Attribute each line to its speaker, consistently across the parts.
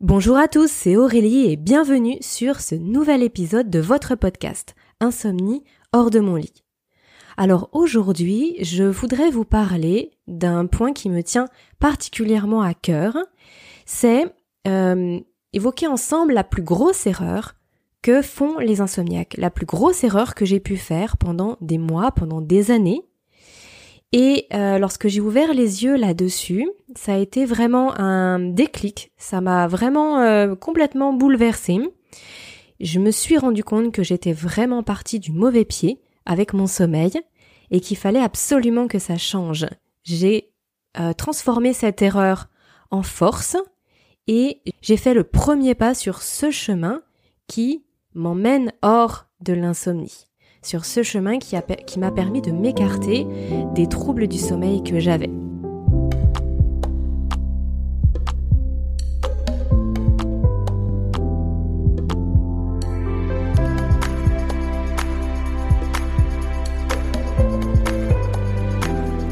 Speaker 1: Bonjour à tous, c'est Aurélie et bienvenue sur ce nouvel épisode de votre podcast Insomnie hors de mon lit. Alors aujourd'hui, je voudrais vous parler d'un point qui me tient particulièrement à cœur. C'est euh, évoquer ensemble la plus grosse erreur que font les insomniaques, la plus grosse erreur que j'ai pu faire pendant des mois, pendant des années, et euh, lorsque j'ai ouvert les yeux là-dessus, ça a été vraiment un déclic. Ça m'a vraiment euh, complètement bouleversée. Je me suis rendu compte que j'étais vraiment partie du mauvais pied avec mon sommeil et qu'il fallait absolument que ça change. J'ai euh, transformé cette erreur en force et j'ai fait le premier pas sur ce chemin qui m'emmène hors de l'insomnie sur ce chemin qui, m'a permis de m'écarter des troubles du sommeil que j'avais.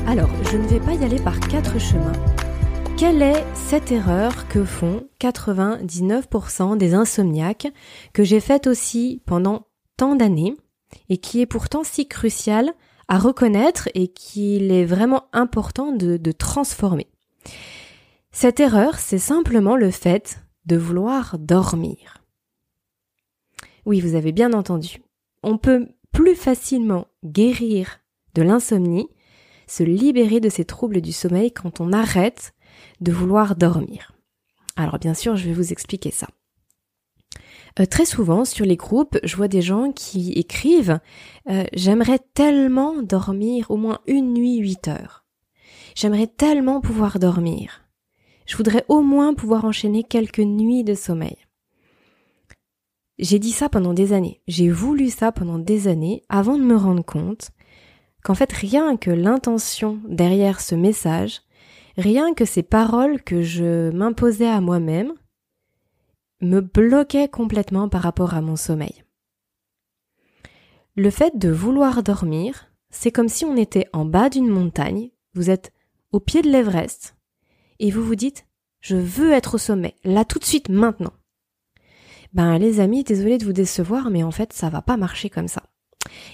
Speaker 1: Alors, je ne vais pas y aller par quatre chemins. Quelle est cette erreur que font 99% des insomniaques que j'ai faite aussi pendant tant d'années? Et qui est pourtant si crucial à reconnaître et qu'il est vraiment important de, transformer. Cette erreur, c'est simplement le fait de vouloir dormir. Oui, vous avez bien entendu. On peut plus facilement guérir de l'insomnie, se libérer de ces troubles du sommeil quand on arrête de vouloir dormir. Alors bien sûr, je vais vous expliquer ça. Euh, très souvent sur les groupes, je vois des gens qui écrivent euh, J'aimerais tellement dormir au moins une nuit huit heures. J'aimerais tellement pouvoir dormir. Je voudrais au moins pouvoir enchaîner quelques nuits de sommeil. J'ai dit ça pendant des années. J'ai voulu ça pendant des années avant de me rendre compte qu'en fait rien que l'intention derrière ce message, rien que ces paroles que je m'imposais à moi-même, me bloquait complètement par rapport à mon sommeil. Le fait de vouloir dormir, c'est comme si on était en bas d'une montagne, vous êtes au pied de l'Everest, et vous vous dites je veux être au sommet, là tout de suite, maintenant. Ben les amis, désolé de vous décevoir, mais en fait ça va pas marcher comme ça.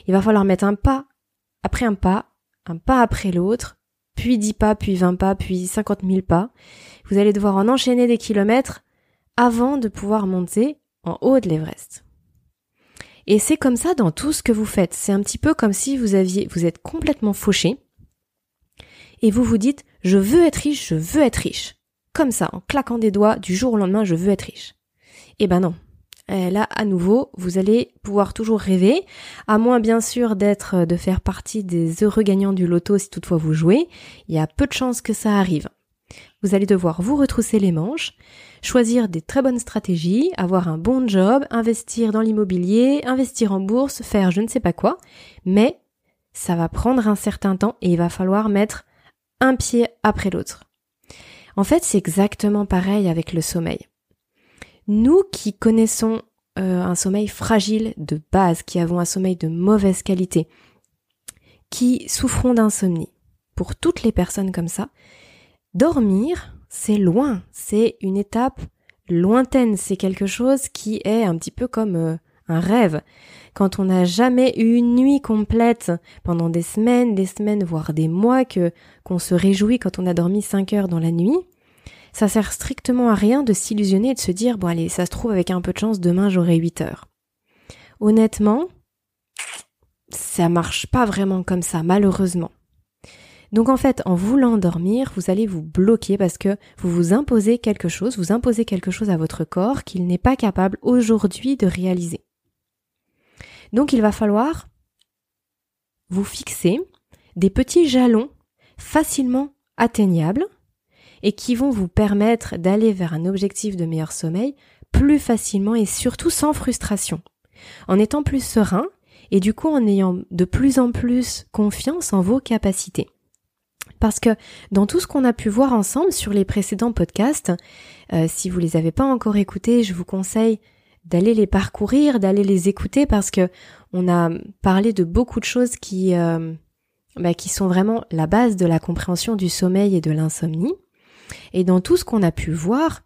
Speaker 1: Il va falloir mettre un pas après un pas, un pas après l'autre, puis dix pas, puis vingt pas, puis cinquante mille pas. Vous allez devoir en enchaîner des kilomètres avant de pouvoir monter en haut de l'Everest. Et c'est comme ça dans tout ce que vous faites. C'est un petit peu comme si vous aviez, vous êtes complètement fauché et vous vous dites, je veux être riche, je veux être riche. Comme ça, en claquant des doigts, du jour au lendemain, je veux être riche. Eh ben non. Eh, là, à nouveau, vous allez pouvoir toujours rêver, à moins bien sûr d'être, de faire partie des heureux gagnants du loto si toutefois vous jouez. Il y a peu de chances que ça arrive. Vous allez devoir vous retrousser les manches, choisir des très bonnes stratégies, avoir un bon job, investir dans l'immobilier, investir en bourse, faire je ne sais pas quoi, mais ça va prendre un certain temps et il va falloir mettre un pied après l'autre. En fait, c'est exactement pareil avec le sommeil. Nous qui connaissons euh, un sommeil fragile de base, qui avons un sommeil de mauvaise qualité, qui souffrons d'insomnie, pour toutes les personnes comme ça, dormir, c'est loin, c'est une étape lointaine, c'est quelque chose qui est un petit peu comme euh, un rêve. Quand on n'a jamais eu une nuit complète pendant des semaines, des semaines, voire des mois que qu'on se réjouit quand on a dormi 5 heures dans la nuit, ça sert strictement à rien de s'illusionner et de se dire bon allez, ça se trouve avec un peu de chance demain j'aurai 8 heures. Honnêtement, ça marche pas vraiment comme ça, malheureusement. Donc en fait, en voulant dormir, vous allez vous bloquer parce que vous vous imposez quelque chose, vous imposez quelque chose à votre corps qu'il n'est pas capable aujourd'hui de réaliser. Donc il va falloir vous fixer des petits jalons facilement atteignables et qui vont vous permettre d'aller vers un objectif de meilleur sommeil plus facilement et surtout sans frustration, en étant plus serein et du coup en ayant de plus en plus confiance en vos capacités. Parce que dans tout ce qu'on a pu voir ensemble sur les précédents podcasts, euh, si vous les avez pas encore écoutés, je vous conseille d'aller les parcourir, d'aller les écouter parce que on a parlé de beaucoup de choses qui euh, bah, qui sont vraiment la base de la compréhension du sommeil et de l'insomnie. Et dans tout ce qu'on a pu voir,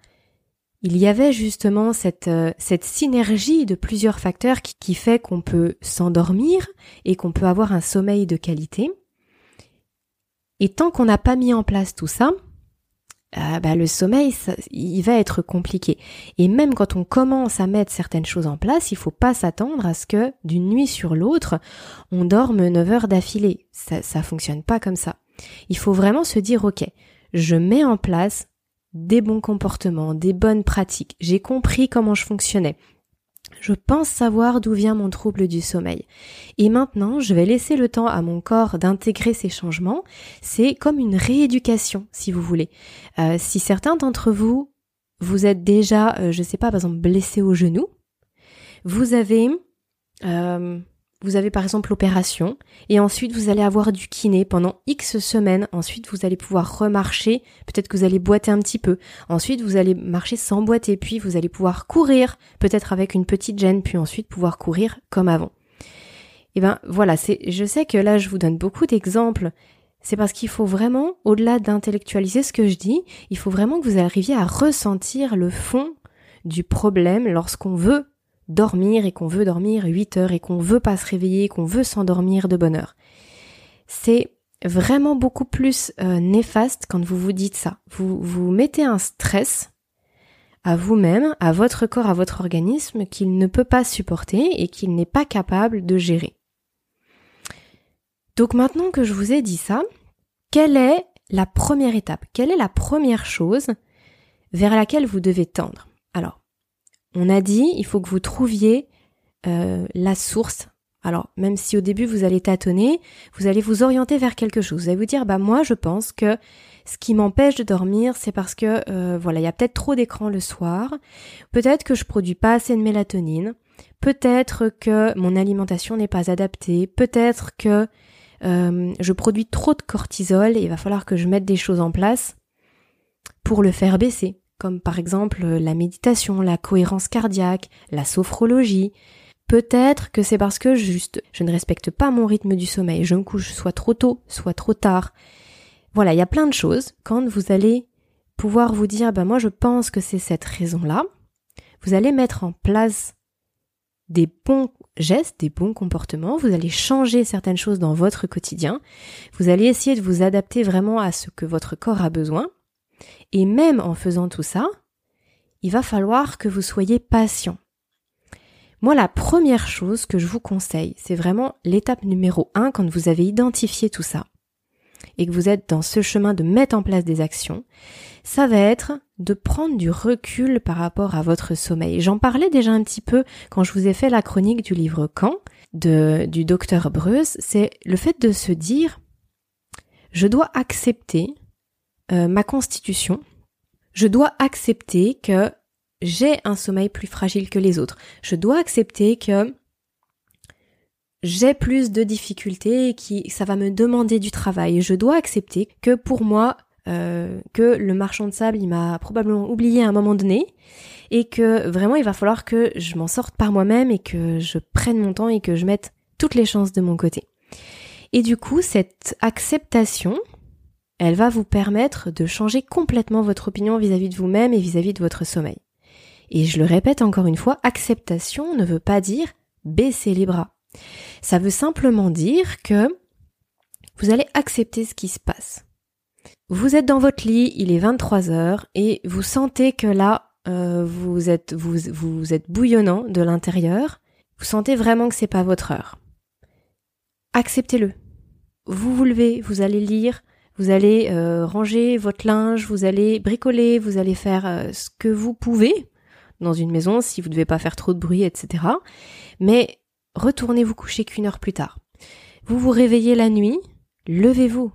Speaker 1: il y avait justement cette, euh, cette synergie de plusieurs facteurs qui, qui fait qu'on peut s'endormir et qu'on peut avoir un sommeil de qualité. Et tant qu'on n'a pas mis en place tout ça, euh, bah, le sommeil, il va être compliqué. Et même quand on commence à mettre certaines choses en place, il faut pas s'attendre à ce que d'une nuit sur l'autre, on dorme 9 heures d'affilée. Ça, ça fonctionne pas comme ça. Il faut vraiment se dire, ok, je mets en place des bons comportements, des bonnes pratiques. J'ai compris comment je fonctionnais. Je pense savoir d'où vient mon trouble du sommeil. Et maintenant, je vais laisser le temps à mon corps d'intégrer ces changements. C'est comme une rééducation, si vous voulez. Euh, si certains d'entre vous, vous êtes déjà, euh, je sais pas, par exemple, blessé au genou, vous avez euh, vous avez par exemple l'opération et ensuite vous allez avoir du kiné pendant X semaines. Ensuite vous allez pouvoir remarcher. Peut-être que vous allez boiter un petit peu. Ensuite vous allez marcher sans boiter. Puis vous allez pouvoir courir, peut-être avec une petite gêne. Puis ensuite pouvoir courir comme avant. Et eh ben voilà, c'est, je sais que là je vous donne beaucoup d'exemples. C'est parce qu'il faut vraiment, au-delà d'intellectualiser ce que je dis, il faut vraiment que vous arriviez à ressentir le fond du problème lorsqu'on veut dormir et qu'on veut dormir 8 heures et qu'on veut pas se réveiller, qu'on veut s'endormir de bonne heure. C'est vraiment beaucoup plus euh, néfaste quand vous vous dites ça. Vous vous mettez un stress à vous-même, à votre corps, à votre organisme qu'il ne peut pas supporter et qu'il n'est pas capable de gérer. Donc maintenant que je vous ai dit ça, quelle est la première étape? Quelle est la première chose vers laquelle vous devez tendre? On a dit, il faut que vous trouviez euh, la source. Alors, même si au début vous allez tâtonner, vous allez vous orienter vers quelque chose. Vous allez vous dire, bah moi je pense que ce qui m'empêche de dormir, c'est parce que euh, voilà, il y a peut-être trop d'écran le soir. Peut-être que je produis pas assez de mélatonine. Peut-être que mon alimentation n'est pas adaptée. Peut-être que euh, je produis trop de cortisol et il va falloir que je mette des choses en place pour le faire baisser comme par exemple la méditation, la cohérence cardiaque, la sophrologie. Peut-être que c'est parce que juste je ne respecte pas mon rythme du sommeil, je me couche soit trop tôt, soit trop tard. Voilà, il y a plein de choses. Quand vous allez pouvoir vous dire, bah moi je pense que c'est cette raison-là, vous allez mettre en place des bons gestes, des bons comportements, vous allez changer certaines choses dans votre quotidien, vous allez essayer de vous adapter vraiment à ce que votre corps a besoin, et même en faisant tout ça, il va falloir que vous soyez patient. Moi, la première chose que je vous conseille, c'est vraiment l'étape numéro un quand vous avez identifié tout ça et que vous êtes dans ce chemin de mettre en place des actions, ça va être de prendre du recul par rapport à votre sommeil. J'en parlais déjà un petit peu quand je vous ai fait la chronique du livre Quand du docteur Breuse, c'est le fait de se dire je dois accepter euh, ma constitution, je dois accepter que j'ai un sommeil plus fragile que les autres. Je dois accepter que j'ai plus de difficultés et qui ça va me demander du travail. Je dois accepter que pour moi euh, que le marchand de sable il m'a probablement oublié à un moment donné et que vraiment il va falloir que je m'en sorte par moi-même et que je prenne mon temps et que je mette toutes les chances de mon côté. Et du coup cette acceptation elle va vous permettre de changer complètement votre opinion vis-à-vis de vous-même et vis-à-vis de votre sommeil. Et je le répète encore une fois, acceptation ne veut pas dire baisser les bras. Ça veut simplement dire que vous allez accepter ce qui se passe. Vous êtes dans votre lit, il est 23 heures et vous sentez que là, euh, vous êtes vous, vous êtes bouillonnant de l'intérieur. Vous sentez vraiment que c'est pas votre heure. Acceptez-le. Vous vous levez, vous allez lire, vous allez euh, ranger votre linge, vous allez bricoler, vous allez faire euh, ce que vous pouvez dans une maison si vous ne devez pas faire trop de bruit, etc. Mais retournez vous coucher qu'une heure plus tard. Vous vous réveillez la nuit, levez-vous.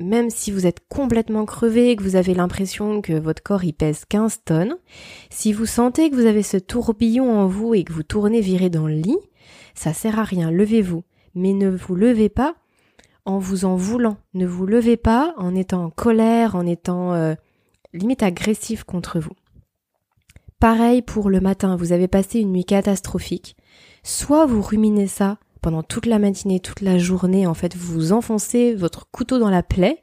Speaker 1: Même si vous êtes complètement crevé et que vous avez l'impression que votre corps y pèse 15 tonnes, si vous sentez que vous avez ce tourbillon en vous et que vous tournez viré dans le lit, ça sert à rien, levez-vous. Mais ne vous levez pas en vous en voulant. Ne vous levez pas en étant en colère, en étant euh, limite agressif contre vous. Pareil pour le matin, vous avez passé une nuit catastrophique. Soit vous ruminez ça pendant toute la matinée, toute la journée, en fait, vous enfoncez votre couteau dans la plaie,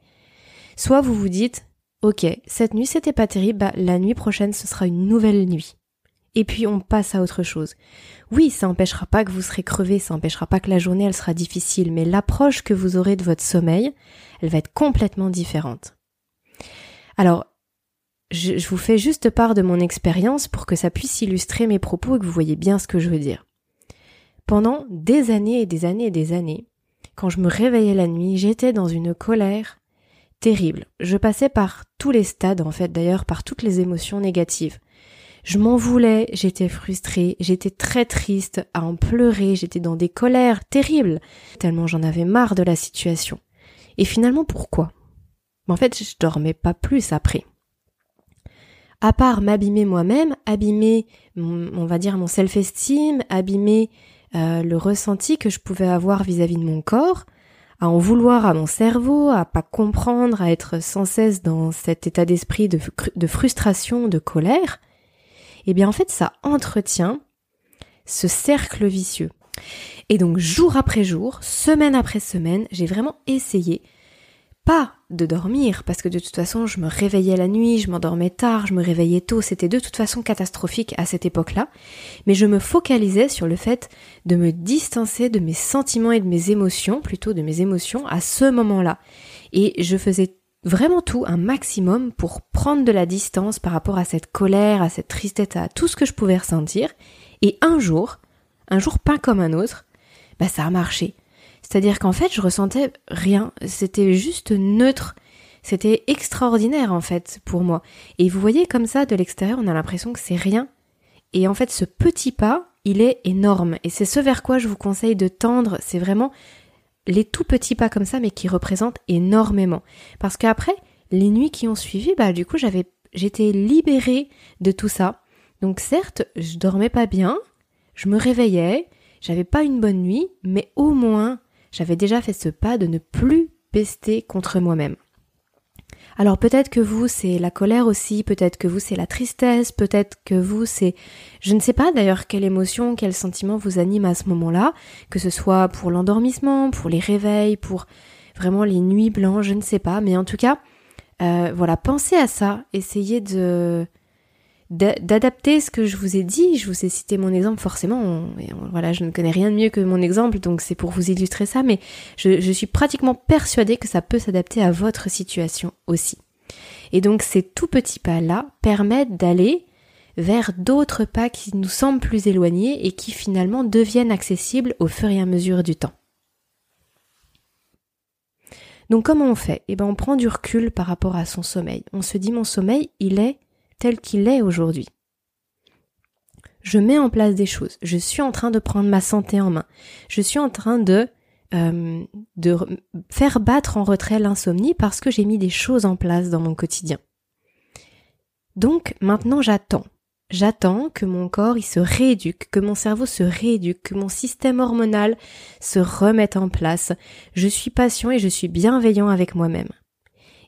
Speaker 1: soit vous vous dites, Ok, cette nuit c'était pas terrible, bah, la nuit prochaine ce sera une nouvelle nuit. Et puis on passe à autre chose. Oui, ça n'empêchera pas que vous serez crevé, ça n'empêchera pas que la journée elle sera difficile, mais l'approche que vous aurez de votre sommeil, elle va être complètement différente. Alors, je, vous fais juste part de mon expérience pour que ça puisse illustrer mes propos et que vous voyez bien ce que je veux dire. Pendant des années et des années et des années, quand je me réveillais la nuit, j'étais dans une colère terrible. Je passais par tous les stades, en fait, d'ailleurs, par toutes les émotions négatives. Je m'en voulais, j'étais frustrée, j'étais très triste, à en pleurer, j'étais dans des colères terribles, tellement j'en avais marre de la situation. Et finalement, pourquoi? En fait, je dormais pas plus après. À part m'abîmer moi-même, abîmer, on va dire, mon self-esteem, abîmer euh, le ressenti que je pouvais avoir vis-à-vis de mon corps, à en vouloir à mon cerveau, à pas comprendre, à être sans cesse dans cet état d'esprit de, de, frustration, de colère, eh bien en fait ça entretient ce cercle vicieux. Et donc jour après jour, semaine après semaine, j'ai vraiment essayé pas de dormir, parce que de toute façon je me réveillais la nuit, je m'endormais tard, je me réveillais tôt, c'était de toute façon catastrophique à cette époque-là, mais je me focalisais sur le fait de me distancer de mes sentiments et de mes émotions, plutôt de mes émotions, à ce moment-là. Et je faisais vraiment tout, un maximum, pour prendre de la distance par rapport à cette colère, à cette tristesse, à tout ce que je pouvais ressentir, et un jour, un jour pas comme un autre, bah ça a marché. C'est-à-dire qu'en fait, je ressentais rien. C'était juste neutre. C'était extraordinaire, en fait, pour moi. Et vous voyez, comme ça, de l'extérieur, on a l'impression que c'est rien. Et en fait, ce petit pas, il est énorme. Et c'est ce vers quoi je vous conseille de tendre. C'est vraiment les tout petits pas comme ça, mais qui représentent énormément. Parce qu'après, les nuits qui ont suivi, bah, du coup, j'avais, j'étais libérée de tout ça. Donc certes, je dormais pas bien, je me réveillais, j'avais pas une bonne nuit, mais au moins, j'avais déjà fait ce pas de ne plus pester contre moi-même. Alors peut-être que vous c'est la colère aussi, peut-être que vous c'est la tristesse, peut-être que vous c'est je ne sais pas d'ailleurs quelle émotion, quel sentiment vous anime à ce moment-là, que ce soit pour l'endormissement, pour les réveils, pour vraiment les nuits blanches, je ne sais pas, mais en tout cas, euh, voilà, pensez à ça, essayez de d'adapter ce que je vous ai dit. Je vous ai cité mon exemple forcément. voilà, je ne connais rien de mieux que mon exemple, donc c'est pour vous illustrer ça. Mais je, suis pratiquement persuadée que ça peut s'adapter à votre situation aussi. Et donc ces tout petits pas-là permettent d'aller vers d'autres pas qui nous semblent plus éloignés et qui finalement deviennent accessibles au fur et à mesure du temps. Donc comment on fait? Eh ben on prend du recul par rapport à son sommeil. On se dit mon sommeil, il est tel qu'il est aujourd'hui. Je mets en place des choses. Je suis en train de prendre ma santé en main. Je suis en train de euh, de faire battre en retrait l'insomnie parce que j'ai mis des choses en place dans mon quotidien. Donc maintenant j'attends. J'attends que mon corps il se rééduque, que mon cerveau se rééduque, que mon système hormonal se remette en place. Je suis patient et je suis bienveillant avec moi-même.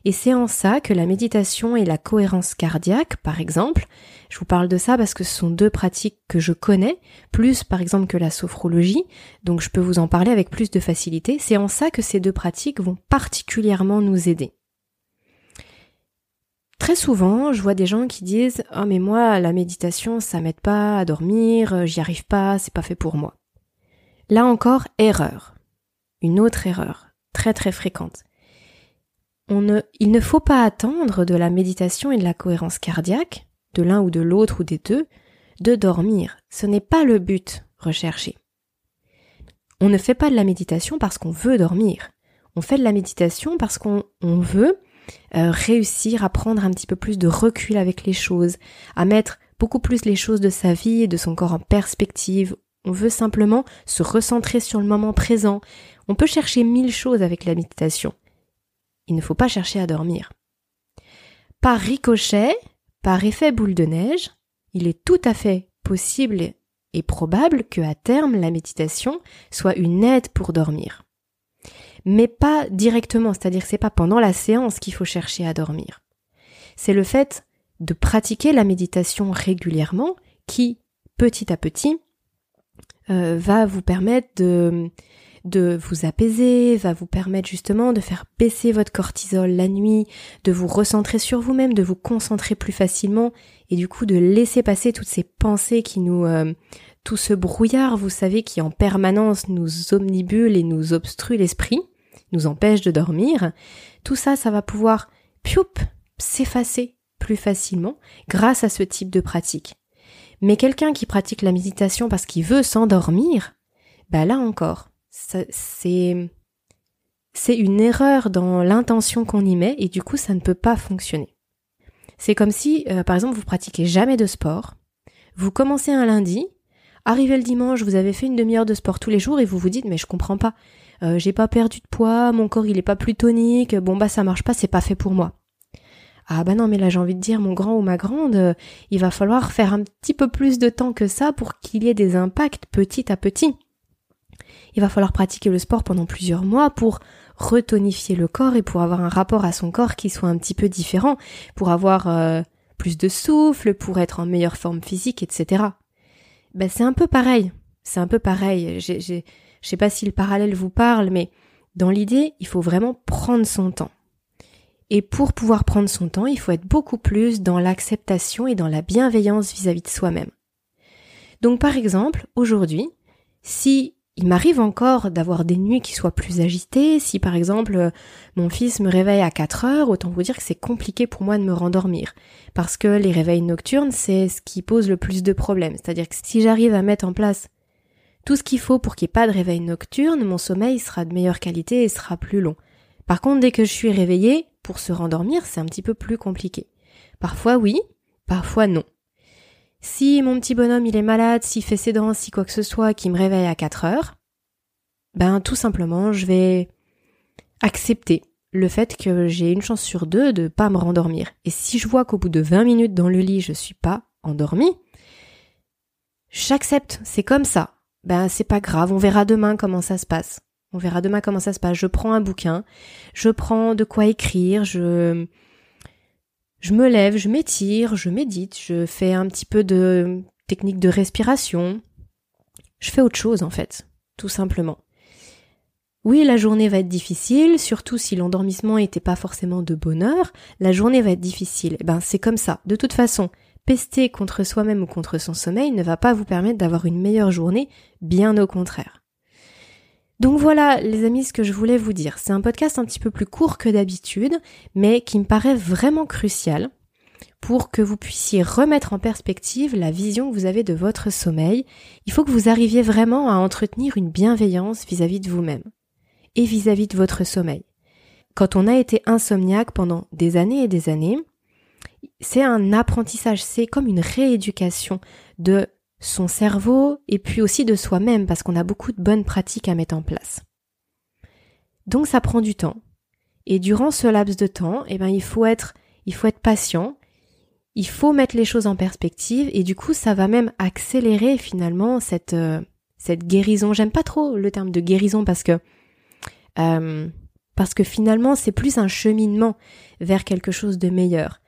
Speaker 1: Et c'est en ça que la méditation et la cohérence cardiaque, par exemple, je vous parle de ça parce que ce sont deux pratiques que je connais, plus par exemple que la sophrologie, donc je peux vous en parler avec plus de facilité, c'est en ça que ces deux pratiques vont particulièrement nous aider. Très souvent, je vois des gens qui disent "Oh mais moi la méditation ça m'aide pas à dormir, j'y arrive pas, c'est pas fait pour moi." Là encore, erreur. Une autre erreur, très très fréquente il ne faut pas attendre de la méditation et de la cohérence cardiaque, de l'un ou de l'autre ou des deux, de dormir. Ce n'est pas le but recherché. On ne fait pas de la méditation parce qu'on veut dormir. On fait de la méditation parce qu'on veut euh, réussir à prendre un petit peu plus de recul avec les choses, à mettre beaucoup plus les choses de sa vie et de son corps en perspective. On veut simplement se recentrer sur le moment présent. On peut chercher mille choses avec la méditation il ne faut pas chercher à dormir. Par ricochet, par effet boule de neige, il est tout à fait possible et probable que à terme la méditation soit une aide pour dormir. Mais pas directement, c'est-à-dire que c'est pas pendant la séance qu'il faut chercher à dormir. C'est le fait de pratiquer la méditation régulièrement qui, petit à petit, euh, va vous permettre de, de vous apaiser, va vous permettre justement de faire baisser votre cortisol la nuit, de vous recentrer sur vous-même, de vous concentrer plus facilement et du coup de laisser passer toutes ces pensées qui nous euh, tout ce brouillard, vous savez, qui en permanence nous omnibule et nous obstrue l'esprit, nous empêche de dormir. Tout ça, ça va pouvoir pioup s'effacer plus facilement grâce à ce type de pratique. Mais quelqu'un qui pratique la méditation parce qu'il veut s'endormir, bah là encore, c'est c'est une erreur dans l'intention qu'on y met et du coup ça ne peut pas fonctionner. C'est comme si, euh, par exemple, vous pratiquez jamais de sport, vous commencez un lundi, arrivez le dimanche, vous avez fait une demi-heure de sport tous les jours et vous vous dites mais je comprends pas, euh, j'ai pas perdu de poids, mon corps il est pas plus tonique, bon bah ça marche pas, c'est pas fait pour moi. Ah bah non mais là j'ai envie de dire mon grand ou ma grande, euh, il va falloir faire un petit peu plus de temps que ça pour qu'il y ait des impacts petit à petit. Il va falloir pratiquer le sport pendant plusieurs mois pour retonifier le corps et pour avoir un rapport à son corps qui soit un petit peu différent, pour avoir euh, plus de souffle, pour être en meilleure forme physique, etc. Ben c'est un peu pareil. C'est un peu pareil. Je sais pas si le parallèle vous parle, mais dans l'idée, il faut vraiment prendre son temps. Et pour pouvoir prendre son temps, il faut être beaucoup plus dans l'acceptation et dans la bienveillance vis-à-vis de soi-même. Donc par exemple, aujourd'hui, si il m'arrive encore d'avoir des nuits qui soient plus agitées. Si par exemple mon fils me réveille à 4 heures, autant vous dire que c'est compliqué pour moi de me rendormir. Parce que les réveils nocturnes, c'est ce qui pose le plus de problèmes. C'est-à-dire que si j'arrive à mettre en place tout ce qu'il faut pour qu'il n'y ait pas de réveil nocturne, mon sommeil sera de meilleure qualité et sera plus long. Par contre, dès que je suis réveillée, pour se rendormir, c'est un petit peu plus compliqué. Parfois oui, parfois non. Si mon petit bonhomme il est malade, s'il fait ses dents, si quoi que ce soit, qui me réveille à 4 heures, ben tout simplement je vais accepter le fait que j'ai une chance sur deux de pas me rendormir. Et si je vois qu'au bout de 20 minutes dans le lit je suis pas endormie, j'accepte, c'est comme ça. Ben c'est pas grave, on verra demain comment ça se passe. On verra demain comment ça se passe. Je prends un bouquin, je prends de quoi écrire, je je me lève, je m'étire, je médite, je fais un petit peu de technique de respiration. Je fais autre chose en fait, tout simplement. Oui, la journée va être difficile, surtout si l'endormissement n'était pas forcément de bonheur, la journée va être difficile. Eh ben, c'est comme ça. De toute façon, pester contre soi-même ou contre son sommeil ne va pas vous permettre d'avoir une meilleure journée, bien au contraire. Donc voilà, les amis, ce que je voulais vous dire. C'est un podcast un petit peu plus court que d'habitude, mais qui me paraît vraiment crucial pour que vous puissiez remettre en perspective la vision que vous avez de votre sommeil. Il faut que vous arriviez vraiment à entretenir une bienveillance vis-à-vis de vous-même et vis-à-vis -vis de votre sommeil. Quand on a été insomniaque pendant des années et des années, c'est un apprentissage, c'est comme une rééducation de son cerveau et puis aussi de soi-même parce qu'on a beaucoup de bonnes pratiques à mettre en place. Donc ça prend du temps. Et durant ce laps de temps, eh ben, il faut être, patient. Il faut mettre les choses en perspective et du coup, ça va même accélérer finalement cette, euh, guérison. J'aime pas trop le terme de guérison parce que, euh, parce que finalement, c'est plus un cheminement vers quelque chose de meilleur.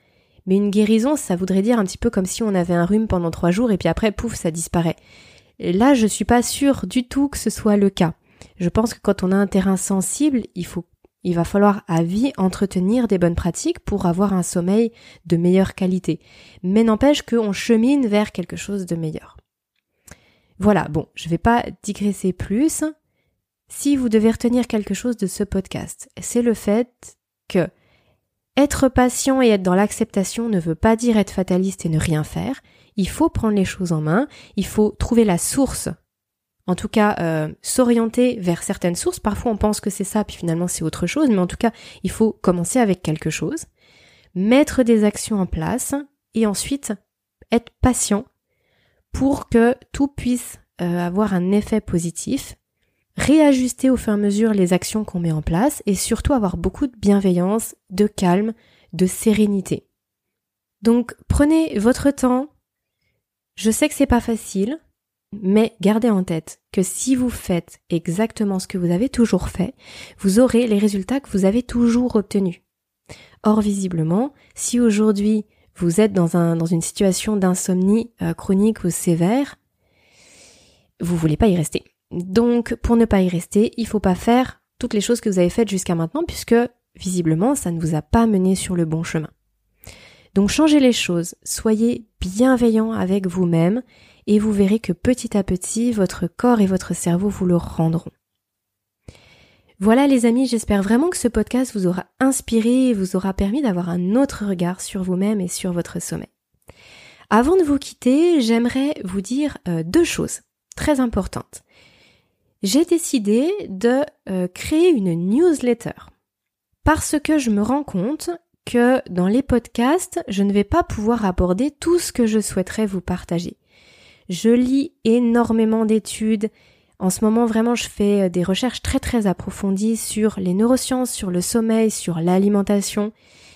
Speaker 1: Mais une guérison, ça voudrait dire un petit peu comme si on avait un rhume pendant trois jours et puis après, pouf, ça disparaît. là, je suis pas sûre du tout que ce soit le cas. Je pense que quand on a un terrain sensible, il faut, il va falloir à vie entretenir des bonnes pratiques pour avoir un sommeil de meilleure qualité. Mais n'empêche qu'on chemine vers quelque chose de meilleur. Voilà, bon, je vais pas digresser plus. Si vous devez retenir quelque chose de ce podcast, c'est le fait que être patient et être dans l'acceptation ne veut pas dire être fataliste et ne rien faire. Il faut prendre les choses en main, il faut trouver la source. En tout cas, euh, s'orienter vers certaines sources. Parfois, on pense que c'est ça, puis finalement, c'est autre chose. Mais en tout cas, il faut commencer avec quelque chose, mettre des actions en place, et ensuite être patient pour que tout puisse euh, avoir un effet positif réajuster au fur et à mesure les actions qu'on met en place et surtout avoir beaucoup de bienveillance, de calme, de sérénité. Donc prenez votre temps. Je sais que c'est pas facile, mais gardez en tête que si vous faites exactement ce que vous avez toujours fait, vous aurez les résultats que vous avez toujours obtenus. Or visiblement, si aujourd'hui vous êtes dans, un, dans une situation d'insomnie euh, chronique ou sévère, vous voulez pas y rester Donc, pour ne pas y rester, il faut pas faire toutes les choses que vous avez faites jusqu'à maintenant puisque visiblement ça ne vous a pas mené sur le bon chemin. Donc changez les choses, soyez bienveillant avec vous-même et vous verrez que petit à petit votre corps et votre cerveau vous le rendront. Voilà les amis, j'espère vraiment que ce podcast vous aura inspiré et vous aura permis d'avoir un autre regard sur vous-même et sur votre sommeil. Avant de vous quitter, j'aimerais vous dire euh, deux choses très importantes. J'ai décidé de euh, créer une newsletter parce que je me rends compte que dans les podcasts, je ne vais pas pouvoir aborder tout ce que je souhaiterais vous partager. Je lis énormément d'études, en ce moment, vraiment, je fais euh, des recherches très très approfondies sur les neurosciences, sur le sommeil, sur l'alimentation.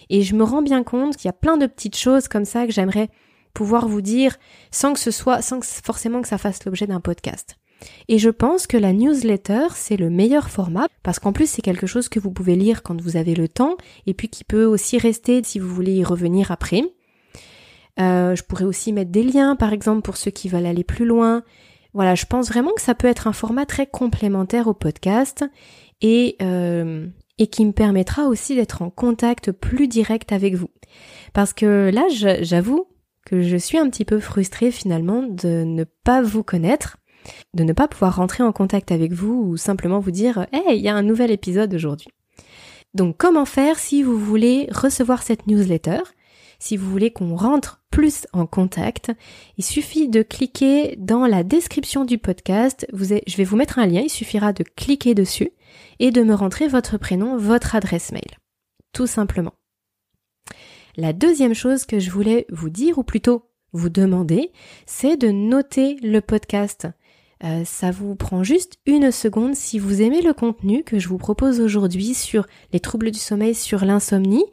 Speaker 1: Et je me rends bien compte qu'il y a plein de petites choses comme ça que j'aimerais pouvoir vous dire sans que ce soit, sans forcément que ça fasse l'objet d'un podcast. Et je pense que la newsletter, c'est le meilleur format parce qu'en plus c'est quelque chose que vous pouvez lire quand vous avez le temps et puis qui peut aussi rester si vous voulez y revenir après. Euh, je pourrais aussi mettre des liens par exemple pour ceux qui veulent aller plus loin. Voilà, je pense vraiment que ça peut être un format très complémentaire au podcast et, euh, et qui me permettra aussi d'être en contact plus direct avec vous. Parce que là, j'avoue que je suis un petit peu frustrée finalement de ne pas vous connaître, de ne pas pouvoir rentrer en contact avec vous ou simplement vous dire Hey, il y a un nouvel épisode aujourd'hui. Donc comment faire si vous voulez recevoir cette newsletter? Si vous voulez qu'on rentre plus en contact, il suffit de cliquer dans la description du podcast. je vais vous mettre un lien, il suffira de cliquer dessus et de me rentrer votre prénom, votre adresse mail. Tout simplement. La deuxième chose que je voulais vous dire, ou plutôt vous demander, c'est de noter le podcast. Euh, ça vous prend juste une seconde si vous aimez le contenu que je vous propose aujourd'hui sur les troubles du sommeil, sur l'insomnie.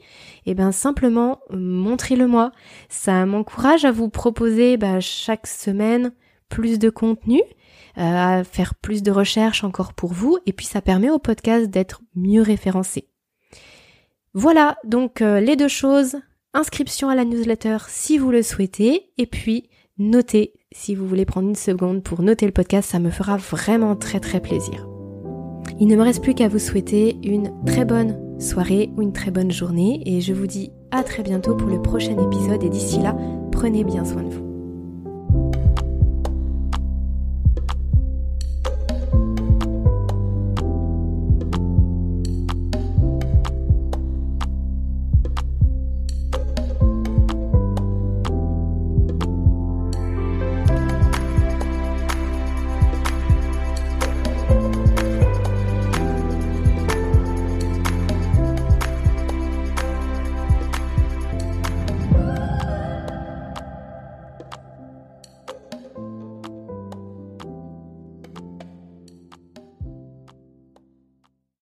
Speaker 1: Eh bien simplement montrez-le moi. Ça m'encourage à vous proposer bah, chaque semaine plus de contenu, euh, à faire plus de recherches encore pour vous, et puis ça permet au podcast d'être mieux référencé. Voilà donc euh, les deux choses. Inscription à la newsletter si vous le souhaitez, et puis notez si vous voulez prendre une seconde pour noter le podcast, ça me fera vraiment très très plaisir. Il ne me reste plus qu'à vous souhaiter une très bonne soirée ou une très bonne journée et je vous dis à très bientôt pour le prochain épisode et d'ici là, prenez bien soin de vous.